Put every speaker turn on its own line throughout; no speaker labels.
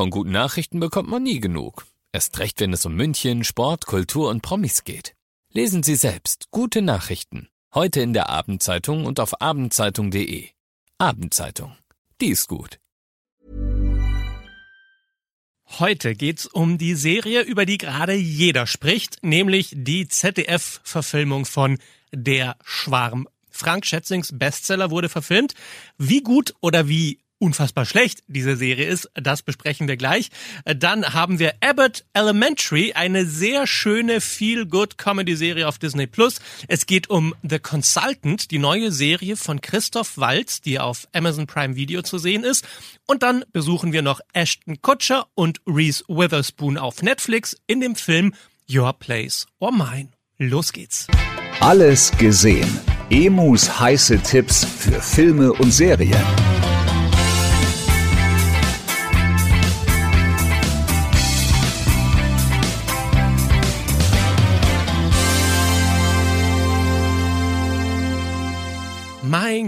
Von guten Nachrichten bekommt man nie genug. Erst recht, wenn es um München, Sport, Kultur und Promis geht. Lesen Sie selbst gute Nachrichten. Heute in der Abendzeitung und auf abendzeitung.de. Abendzeitung. Die ist gut.
Heute geht's um die Serie, über die gerade jeder spricht, nämlich die ZDF-Verfilmung von Der Schwarm. Frank Schätzings Bestseller wurde verfilmt. Wie gut oder wie unfassbar schlecht diese Serie ist, das besprechen wir gleich. Dann haben wir Abbott Elementary, eine sehr schöne Feel-Good-Comedy-Serie auf Disney Plus. Es geht um The Consultant, die neue Serie von Christoph Waltz, die auf Amazon Prime Video zu sehen ist. Und dann besuchen wir noch Ashton Kutcher und Reese Witherspoon auf Netflix in dem Film Your Place or Mine. Los geht's.
Alles gesehen. Emus heiße Tipps für Filme und Serien.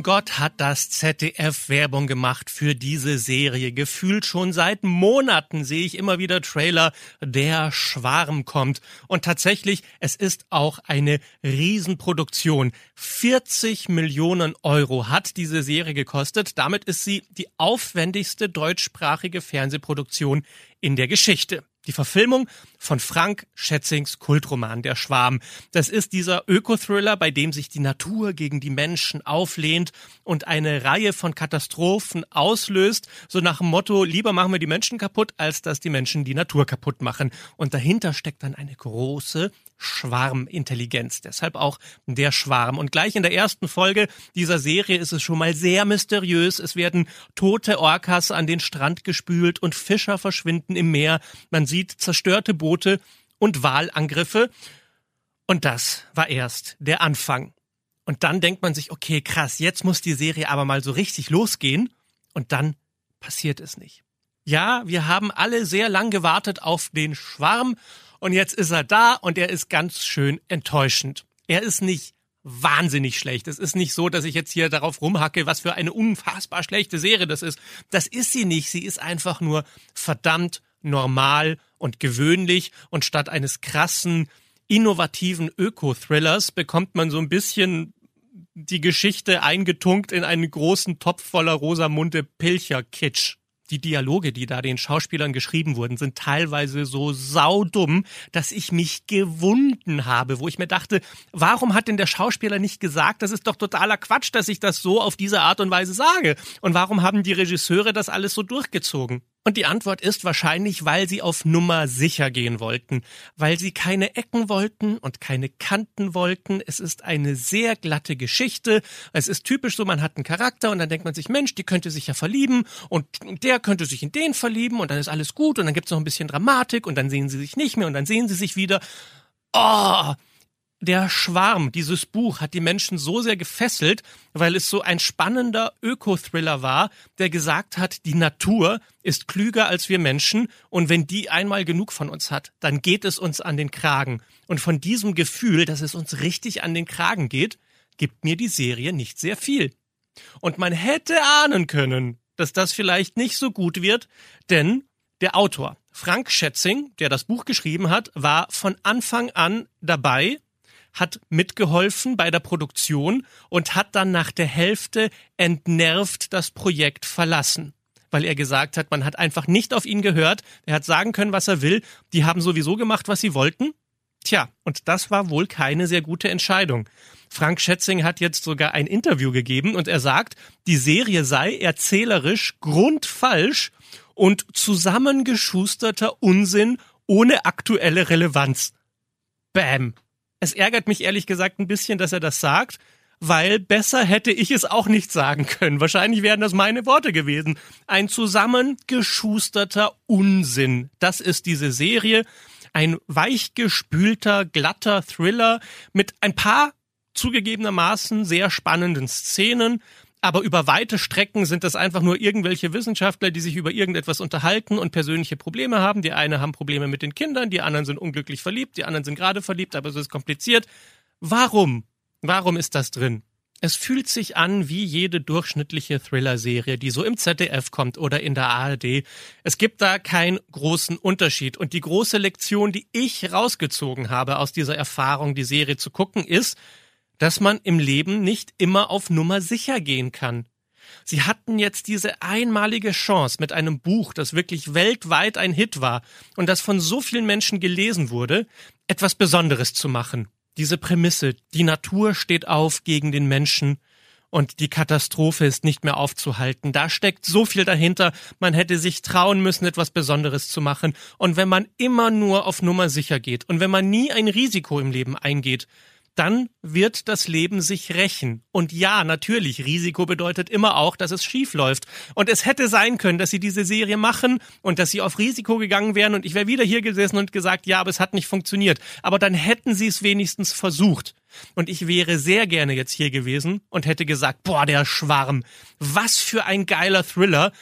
Mein Gott, hat das ZDF Werbung gemacht für diese Serie. Gefühlt schon seit Monaten sehe ich immer wieder Trailer, der Schwarm kommt. Und tatsächlich, es ist auch eine Riesenproduktion. 40 Millionen Euro hat diese Serie gekostet. Damit ist sie die aufwendigste deutschsprachige Fernsehproduktion in der Geschichte. Die Verfilmung von Frank Schätzings Kultroman Der Schwarm. Das ist dieser Ökothriller, bei dem sich die Natur gegen die Menschen auflehnt und eine Reihe von Katastrophen auslöst, so nach dem Motto, lieber machen wir die Menschen kaputt, als dass die Menschen die Natur kaputt machen. Und dahinter steckt dann eine große Schwarmintelligenz. Deshalb auch der Schwarm. Und gleich in der ersten Folge dieser Serie ist es schon mal sehr mysteriös. Es werden tote Orcas an den Strand gespült und Fischer verschwinden im Meer. Man sieht zerstörte Boote und Wahlangriffe. Und das war erst der Anfang. Und dann denkt man sich, okay, krass, jetzt muss die Serie aber mal so richtig losgehen. Und dann passiert es nicht. Ja, wir haben alle sehr lang gewartet auf den Schwarm und jetzt ist er da und er ist ganz schön enttäuschend. Er ist nicht wahnsinnig schlecht. Es ist nicht so, dass ich jetzt hier darauf rumhacke, was für eine unfassbar schlechte Serie das ist. Das ist sie nicht. Sie ist einfach nur verdammt normal und gewöhnlich und statt eines krassen, innovativen Öko-Thrillers bekommt man so ein bisschen die Geschichte eingetunkt in einen großen Topf voller Rosamunde Pilcher-Kitsch die Dialoge, die da den Schauspielern geschrieben wurden, sind teilweise so saudumm, dass ich mich gewunden habe, wo ich mir dachte, warum hat denn der Schauspieler nicht gesagt, das ist doch totaler Quatsch, dass ich das so auf diese Art und Weise sage? Und warum haben die Regisseure das alles so durchgezogen? Und die Antwort ist wahrscheinlich, weil sie auf Nummer sicher gehen wollten, weil sie keine Ecken wollten und keine Kanten wollten. Es ist eine sehr glatte Geschichte. Es ist typisch so, man hat einen Charakter und dann denkt man sich, Mensch, die könnte sich ja verlieben und der könnte sich in den verlieben und dann ist alles gut und dann gibt's noch ein bisschen Dramatik und dann sehen sie sich nicht mehr und dann sehen sie sich wieder. Oh, der Schwarm, dieses Buch, hat die Menschen so sehr gefesselt, weil es so ein spannender Öko-Thriller war, der gesagt hat, die Natur ist klüger als wir Menschen und wenn die einmal genug von uns hat, dann geht es uns an den Kragen. Und von diesem Gefühl, dass es uns richtig an den Kragen geht, gibt mir die Serie nicht sehr viel. Und man hätte ahnen können, dass das vielleicht nicht so gut wird, denn der Autor, Frank Schätzing, der das Buch geschrieben hat, war von Anfang an dabei hat mitgeholfen bei der Produktion und hat dann nach der Hälfte entnervt das Projekt verlassen. Weil er gesagt hat, man hat einfach nicht auf ihn gehört. Er hat sagen können, was er will. Die haben sowieso gemacht, was sie wollten. Tja, und das war wohl keine sehr gute Entscheidung. Frank Schätzing hat jetzt sogar ein Interview gegeben und er sagt, die Serie sei erzählerisch grundfalsch und zusammengeschusterter Unsinn ohne aktuelle Relevanz. Bam. Es ärgert mich ehrlich gesagt ein bisschen, dass er das sagt, weil besser hätte ich es auch nicht sagen können. Wahrscheinlich wären das meine Worte gewesen. Ein zusammengeschusterter Unsinn. Das ist diese Serie. Ein weichgespülter, glatter Thriller mit ein paar zugegebenermaßen sehr spannenden Szenen, aber über weite Strecken sind das einfach nur irgendwelche Wissenschaftler, die sich über irgendetwas unterhalten und persönliche Probleme haben. Die einen haben Probleme mit den Kindern, die anderen sind unglücklich verliebt, die anderen sind gerade verliebt, aber es ist kompliziert. Warum? Warum ist das drin? Es fühlt sich an wie jede durchschnittliche Thriller-Serie, die so im ZDF kommt oder in der ARD. Es gibt da keinen großen Unterschied. Und die große Lektion, die ich rausgezogen habe aus dieser Erfahrung, die Serie zu gucken, ist, dass man im Leben nicht immer auf Nummer sicher gehen kann. Sie hatten jetzt diese einmalige Chance mit einem Buch, das wirklich weltweit ein Hit war und das von so vielen Menschen gelesen wurde, etwas Besonderes zu machen diese Prämisse, die Natur steht auf gegen den Menschen und die Katastrophe ist nicht mehr aufzuhalten. Da steckt so viel dahinter, man hätte sich trauen müssen, etwas Besonderes zu machen. Und wenn man immer nur auf Nummer sicher geht und wenn man nie ein Risiko im Leben eingeht, dann wird das Leben sich rächen. Und ja, natürlich, Risiko bedeutet immer auch, dass es schief läuft. Und es hätte sein können, dass sie diese Serie machen und dass sie auf Risiko gegangen wären und ich wäre wieder hier gesessen und gesagt, ja, aber es hat nicht funktioniert. Aber dann hätten sie es wenigstens versucht. Und ich wäre sehr gerne jetzt hier gewesen und hätte gesagt, boah, der Schwarm, was für ein geiler Thriller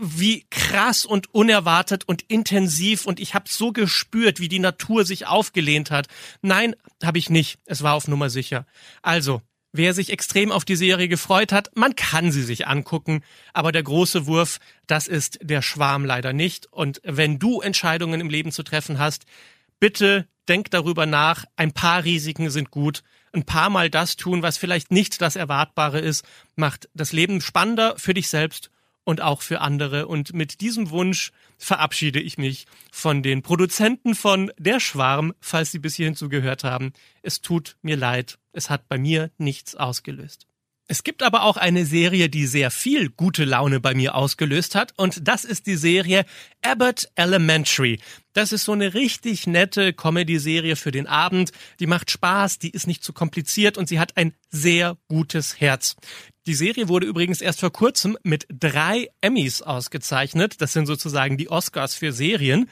wie krass und unerwartet und intensiv und ich habe so gespürt, wie die Natur sich aufgelehnt hat. Nein, habe ich nicht. Es war auf Nummer sicher. Also, wer sich extrem auf die Serie gefreut hat, man kann sie sich angucken, aber der große Wurf, das ist der Schwarm leider nicht und wenn du Entscheidungen im Leben zu treffen hast, bitte denk darüber nach, ein paar Risiken sind gut. Ein paar Mal das tun, was vielleicht nicht das Erwartbare ist, macht das Leben spannender für dich selbst und auch für andere. Und mit diesem Wunsch verabschiede ich mich von den Produzenten von Der Schwarm, falls Sie bis hierhin zugehört haben. Es tut mir leid, es hat bei mir nichts ausgelöst. Es gibt aber auch eine Serie, die sehr viel gute Laune bei mir ausgelöst hat und das ist die Serie Abbott Elementary. Das ist so eine richtig nette Comedy-Serie für den Abend. Die macht Spaß, die ist nicht zu kompliziert und sie hat ein sehr gutes Herz. Die Serie wurde übrigens erst vor kurzem mit drei Emmys ausgezeichnet. Das sind sozusagen die Oscars für Serien.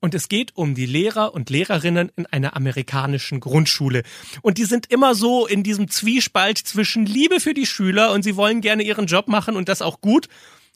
Und es geht um die Lehrer und Lehrerinnen in einer amerikanischen Grundschule. Und die sind immer so in diesem Zwiespalt zwischen Liebe für die Schüler und sie wollen gerne ihren Job machen und das auch gut.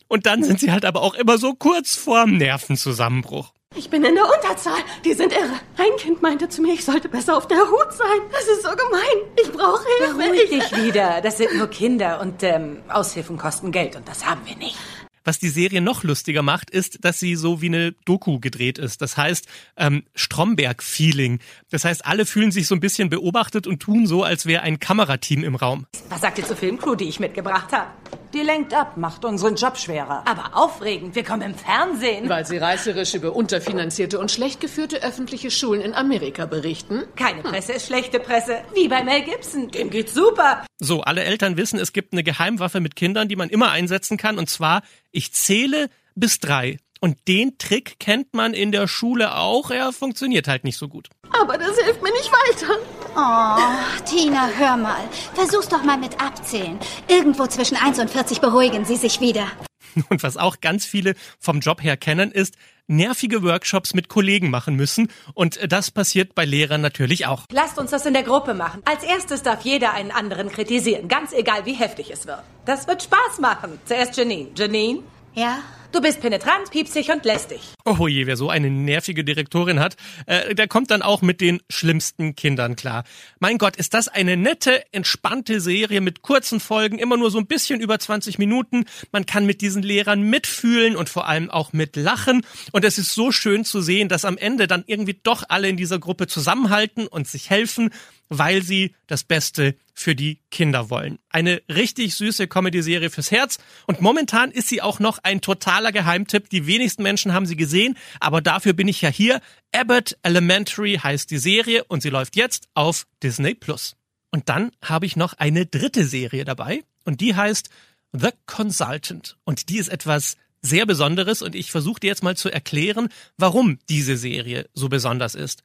Und dann sind sie halt aber auch immer so kurz vorm Nervenzusammenbruch.
Ich bin in der Unterzahl. Die sind irre. Ein Kind meinte zu mir, ich sollte besser auf der Hut sein. Das ist so gemein. Ich brauche Hilfe.
Beruhig dich wieder. Das sind nur Kinder und ähm, Aushilfen kosten Geld und das haben wir nicht.
Was die Serie noch lustiger macht, ist, dass sie so wie eine Doku gedreht ist. Das heißt, ähm, Stromberg-Feeling. Das heißt, alle fühlen sich so ein bisschen beobachtet und tun so, als wäre ein Kamerateam im Raum.
Was sagt ihr zur Filmcrew, die ich mitgebracht habe?
Die lenkt ab, macht unseren Job schwerer.
Aber aufregend, wir kommen im Fernsehen.
Weil sie reißerisch über unterfinanzierte und schlecht geführte öffentliche Schulen in Amerika berichten.
Keine Presse ist schlechte Presse. Wie bei Mel Gibson. Dem geht's super.
So, alle Eltern wissen, es gibt eine Geheimwaffe mit Kindern, die man immer einsetzen kann. Und zwar, ich zähle bis drei. Und den Trick kennt man in der Schule auch. Er funktioniert halt nicht so gut.
Aber das hilft mir nicht weiter.
Oh, Tina, hör mal. Versuch's doch mal mit Abzählen. Irgendwo zwischen 1 und 40 beruhigen Sie sich wieder.
Und was auch ganz viele vom Job her kennen, ist, nervige Workshops mit Kollegen machen müssen. Und das passiert bei Lehrern natürlich auch.
Lasst uns das in der Gruppe machen. Als erstes darf jeder einen anderen kritisieren, ganz egal wie heftig es wird. Das wird Spaß machen. Zuerst Janine. Janine?
Ja?
Du bist penetrant, piepsig und lästig.
Oh je, wer so eine nervige Direktorin hat, äh, der kommt dann auch mit den schlimmsten Kindern klar. Mein Gott, ist das eine nette, entspannte Serie mit kurzen Folgen, immer nur so ein bisschen über 20 Minuten. Man kann mit diesen Lehrern mitfühlen und vor allem auch mitlachen. Und es ist so schön zu sehen, dass am Ende dann irgendwie doch alle in dieser Gruppe zusammenhalten und sich helfen weil sie das Beste für die Kinder wollen. Eine richtig süße Comedy-Serie fürs Herz und momentan ist sie auch noch ein totaler Geheimtipp. Die wenigsten Menschen haben sie gesehen, aber dafür bin ich ja hier. Abbott Elementary heißt die Serie und sie läuft jetzt auf Disney Plus. Und dann habe ich noch eine dritte Serie dabei und die heißt The Consultant und die ist etwas sehr Besonderes und ich versuche dir jetzt mal zu erklären, warum diese Serie so besonders ist.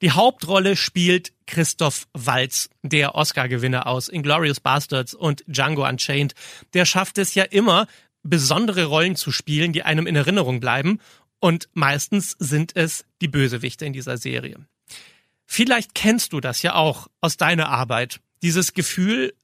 Die Hauptrolle spielt Christoph Walz, der Oscar-Gewinner aus Inglorious Bastards und Django Unchained. Der schafft es ja immer, besondere Rollen zu spielen, die einem in Erinnerung bleiben. Und meistens sind es die Bösewichte in dieser Serie. Vielleicht kennst du das ja auch aus deiner Arbeit. Dieses Gefühl,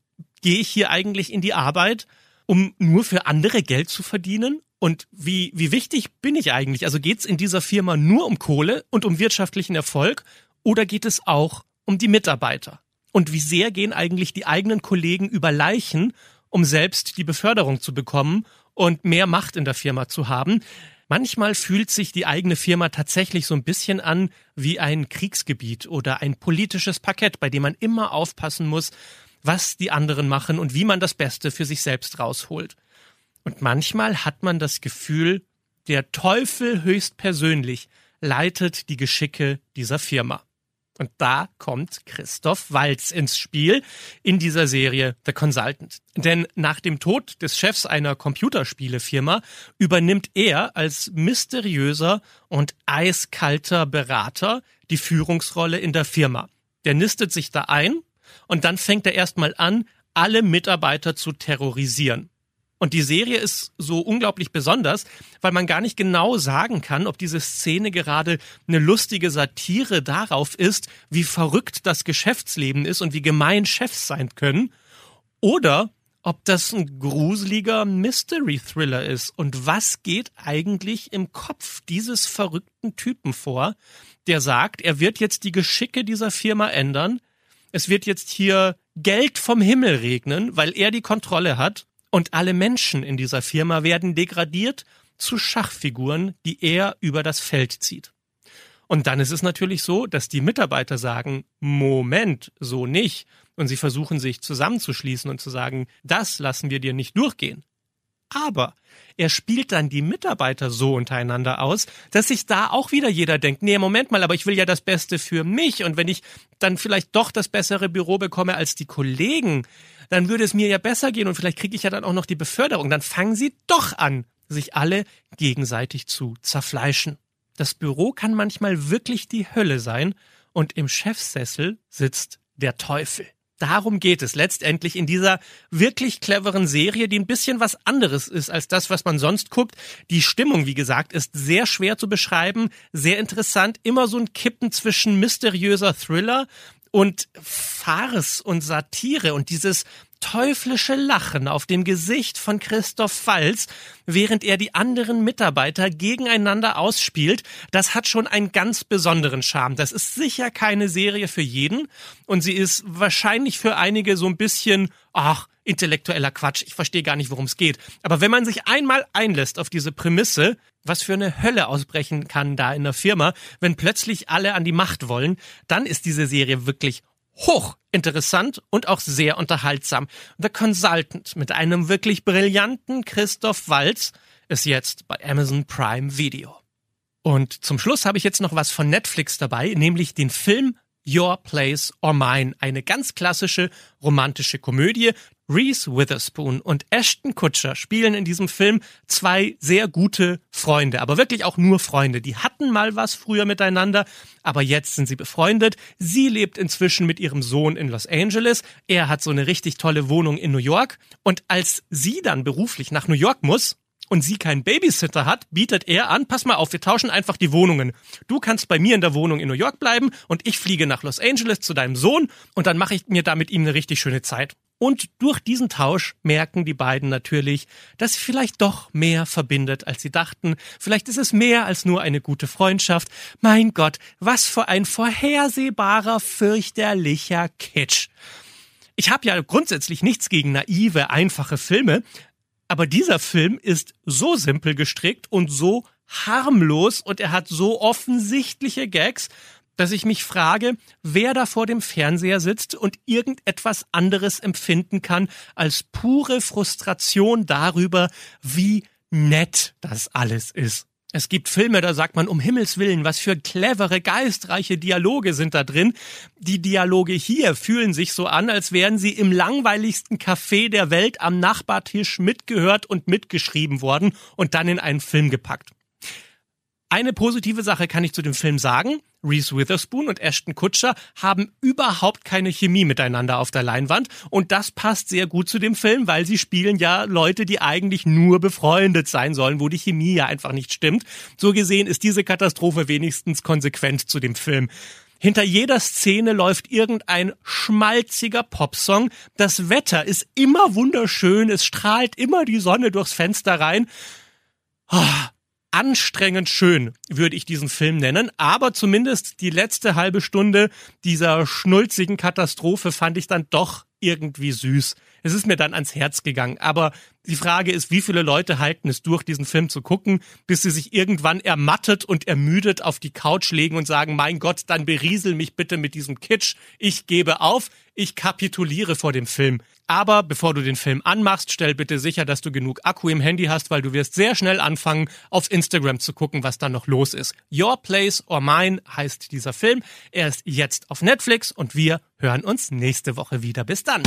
gehe ich hier eigentlich in die Arbeit, um nur für andere Geld zu verdienen? Und wie, wie wichtig bin ich eigentlich? Also geht es in dieser Firma nur um Kohle und um wirtschaftlichen Erfolg oder geht es auch um die Mitarbeiter? Und wie sehr gehen eigentlich die eigenen Kollegen über Leichen, um selbst die Beförderung zu bekommen und mehr Macht in der Firma zu haben? Manchmal fühlt sich die eigene Firma tatsächlich so ein bisschen an wie ein Kriegsgebiet oder ein politisches Parkett, bei dem man immer aufpassen muss, was die anderen machen und wie man das Beste für sich selbst rausholt. Und manchmal hat man das Gefühl, der Teufel höchstpersönlich leitet die Geschicke dieser Firma. Und da kommt Christoph Walz ins Spiel in dieser Serie The Consultant. Denn nach dem Tod des Chefs einer Computerspielefirma übernimmt er als mysteriöser und eiskalter Berater die Führungsrolle in der Firma. Der nistet sich da ein und dann fängt er erstmal an, alle Mitarbeiter zu terrorisieren. Und die Serie ist so unglaublich besonders, weil man gar nicht genau sagen kann, ob diese Szene gerade eine lustige Satire darauf ist, wie verrückt das Geschäftsleben ist und wie gemein Chefs sein können, oder ob das ein gruseliger Mystery-Thriller ist. Und was geht eigentlich im Kopf dieses verrückten Typen vor, der sagt, er wird jetzt die Geschicke dieser Firma ändern, es wird jetzt hier Geld vom Himmel regnen, weil er die Kontrolle hat und alle Menschen in dieser Firma werden degradiert zu Schachfiguren, die er über das Feld zieht. Und dann ist es natürlich so, dass die Mitarbeiter sagen, Moment, so nicht. Und sie versuchen sich zusammenzuschließen und zu sagen, das lassen wir dir nicht durchgehen. Aber er spielt dann die Mitarbeiter so untereinander aus, dass sich da auch wieder jeder denkt, nee, Moment mal, aber ich will ja das Beste für mich und wenn ich dann vielleicht doch das bessere Büro bekomme als die Kollegen, dann würde es mir ja besser gehen und vielleicht kriege ich ja dann auch noch die Beförderung. Dann fangen sie doch an, sich alle gegenseitig zu zerfleischen. Das Büro kann manchmal wirklich die Hölle sein und im Chefsessel sitzt der Teufel. Darum geht es letztendlich in dieser wirklich cleveren Serie, die ein bisschen was anderes ist als das, was man sonst guckt. Die Stimmung, wie gesagt, ist sehr schwer zu beschreiben, sehr interessant, immer so ein Kippen zwischen mysteriöser Thriller und Farce und Satire und dieses teuflische Lachen auf dem Gesicht von Christoph Falz, während er die anderen Mitarbeiter gegeneinander ausspielt, das hat schon einen ganz besonderen Charme. Das ist sicher keine Serie für jeden und sie ist wahrscheinlich für einige so ein bisschen, ach, intellektueller Quatsch. Ich verstehe gar nicht, worum es geht. Aber wenn man sich einmal einlässt auf diese Prämisse, was für eine Hölle ausbrechen kann da in der Firma, wenn plötzlich alle an die Macht wollen, dann ist diese Serie wirklich hochinteressant und auch sehr unterhaltsam. The Consultant mit einem wirklich brillanten Christoph Walz ist jetzt bei Amazon Prime Video. Und zum Schluss habe ich jetzt noch was von Netflix dabei, nämlich den Film Your Place or Mine, eine ganz klassische romantische Komödie, Reese Witherspoon und Ashton Kutcher spielen in diesem Film zwei sehr gute Freunde, aber wirklich auch nur Freunde. Die hatten mal was früher miteinander, aber jetzt sind sie befreundet. Sie lebt inzwischen mit ihrem Sohn in Los Angeles. Er hat so eine richtig tolle Wohnung in New York. Und als sie dann beruflich nach New York muss, und sie keinen Babysitter hat, bietet er an, pass mal auf, wir tauschen einfach die Wohnungen. Du kannst bei mir in der Wohnung in New York bleiben und ich fliege nach Los Angeles zu deinem Sohn und dann mache ich mir da mit ihm eine richtig schöne Zeit. Und durch diesen Tausch merken die beiden natürlich, dass sie vielleicht doch mehr verbindet, als sie dachten. Vielleicht ist es mehr als nur eine gute Freundschaft. Mein Gott, was für ein vorhersehbarer, fürchterlicher Kitsch. Ich habe ja grundsätzlich nichts gegen naive, einfache Filme, aber dieser Film ist so simpel gestrickt und so harmlos und er hat so offensichtliche Gags, dass ich mich frage, wer da vor dem Fernseher sitzt und irgendetwas anderes empfinden kann als pure Frustration darüber, wie nett das alles ist. Es gibt Filme, da sagt man um Himmels Willen, was für clevere, geistreiche Dialoge sind da drin. Die Dialoge hier fühlen sich so an, als wären sie im langweiligsten Café der Welt am Nachbartisch mitgehört und mitgeschrieben worden und dann in einen Film gepackt. Eine positive Sache kann ich zu dem Film sagen. Reese Witherspoon und Ashton Kutcher haben überhaupt keine Chemie miteinander auf der Leinwand und das passt sehr gut zu dem Film, weil sie spielen ja Leute, die eigentlich nur befreundet sein sollen, wo die Chemie ja einfach nicht stimmt. So gesehen ist diese Katastrophe wenigstens konsequent zu dem Film. Hinter jeder Szene läuft irgendein schmalziger Popsong. Das Wetter ist immer wunderschön, es strahlt immer die Sonne durchs Fenster rein. Oh, anstrengend schön, würde ich diesen Film nennen. Aber zumindest die letzte halbe Stunde dieser schnulzigen Katastrophe fand ich dann doch irgendwie süß. Es ist mir dann ans Herz gegangen. Aber die Frage ist, wie viele Leute halten es durch, diesen Film zu gucken, bis sie sich irgendwann ermattet und ermüdet auf die Couch legen und sagen, mein Gott, dann beriesel mich bitte mit diesem Kitsch. Ich gebe auf. Ich kapituliere vor dem Film. Aber bevor du den Film anmachst, stell bitte sicher, dass du genug Akku im Handy hast, weil du wirst sehr schnell anfangen, auf Instagram zu gucken, was da noch los ist. Your Place or Mine heißt dieser Film. Er ist jetzt auf Netflix und wir hören uns nächste Woche wieder. Bis dann.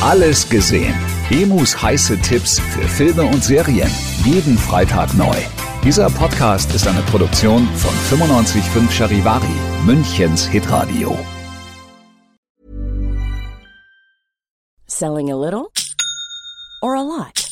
Alles gesehen. Emus heiße Tipps für Filme und Serien. Jeden Freitag neu. Dieser Podcast ist eine Produktion von 955 Charivari, Münchens Hitradio.
Selling a little or a lot?